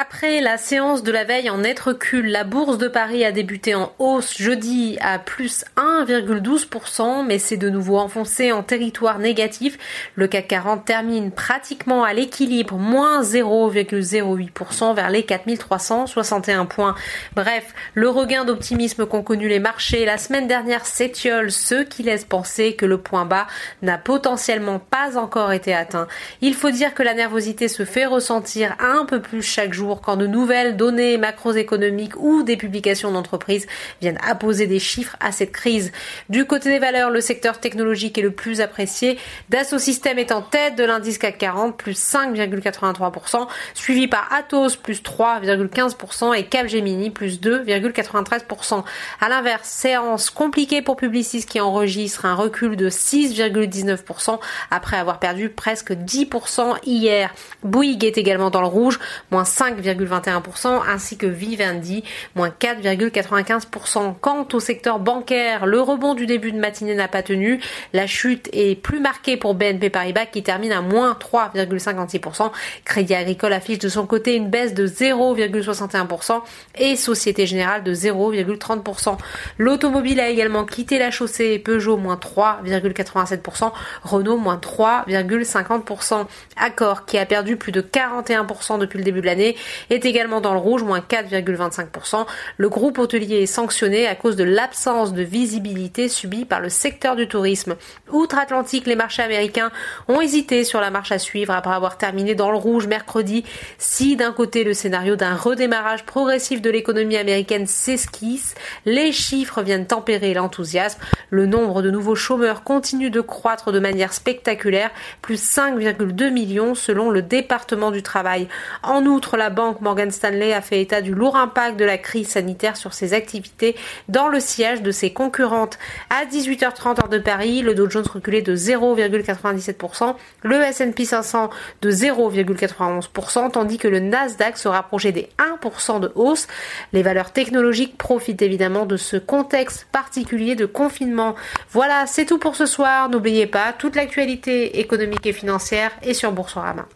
Après la séance de la veille en net recul, la bourse de Paris a débuté en hausse jeudi à plus 1,12%, mais c'est de nouveau enfoncé en territoire négatif. Le CAC 40 termine pratiquement à l'équilibre, moins 0,08% vers les 4361 points. Bref, le regain d'optimisme qu'ont connu les marchés la semaine dernière s'étiole, ce qui laisse penser que le point bas n'a potentiellement pas encore été atteint. Il faut dire que la nervosité se fait ressentir un peu plus chaque jour quand de nouvelles données macroéconomiques ou des publications d'entreprises viennent apposer des chiffres à cette crise. Du côté des valeurs, le secteur technologique est le plus apprécié. Dassault Systèmes est en tête de l'indice CAC 40, plus 5,83%, suivi par Atos, plus 3,15% et Capgemini, plus 2,93%. À l'inverse, séance compliquée pour Publicis qui enregistre un recul de 6,19% après avoir perdu presque 10% hier. Bouygues est également dans le rouge, moins 5 5,21% ainsi que Vivendi, moins 4,95%. Quant au secteur bancaire, le rebond du début de matinée n'a pas tenu. La chute est plus marquée pour BNP Paribas qui termine à moins 3,56%. Crédit Agricole affiche de son côté une baisse de 0,61% et Société Générale de 0,30%. L'automobile a également quitté la chaussée Peugeot moins 3,87%, Renault moins 3,50%. Accor qui a perdu plus de 41% depuis le début de l'année est également dans le rouge, moins 4,25%. Le groupe hôtelier est sanctionné à cause de l'absence de visibilité subie par le secteur du tourisme. Outre-Atlantique, les marchés américains ont hésité sur la marche à suivre après avoir terminé dans le rouge mercredi. Si d'un côté le scénario d'un redémarrage progressif de l'économie américaine s'esquisse, les chiffres viennent tempérer l'enthousiasme. Le nombre de nouveaux chômeurs continue de croître de manière spectaculaire, plus 5,2 millions selon le département du travail. En outre, la banque Morgan Stanley a fait état du lourd impact de la crise sanitaire sur ses activités dans le siège de ses concurrentes. À 18h30 heure de Paris, le Dow Jones reculait de 0,97%, le S&P 500 de 0,91%, tandis que le Nasdaq se rapprochait des 1% de hausse. Les valeurs technologiques profitent évidemment de ce contexte particulier de confinement. Voilà, c'est tout pour ce soir. N'oubliez pas, toute l'actualité économique et financière est sur Boursorama.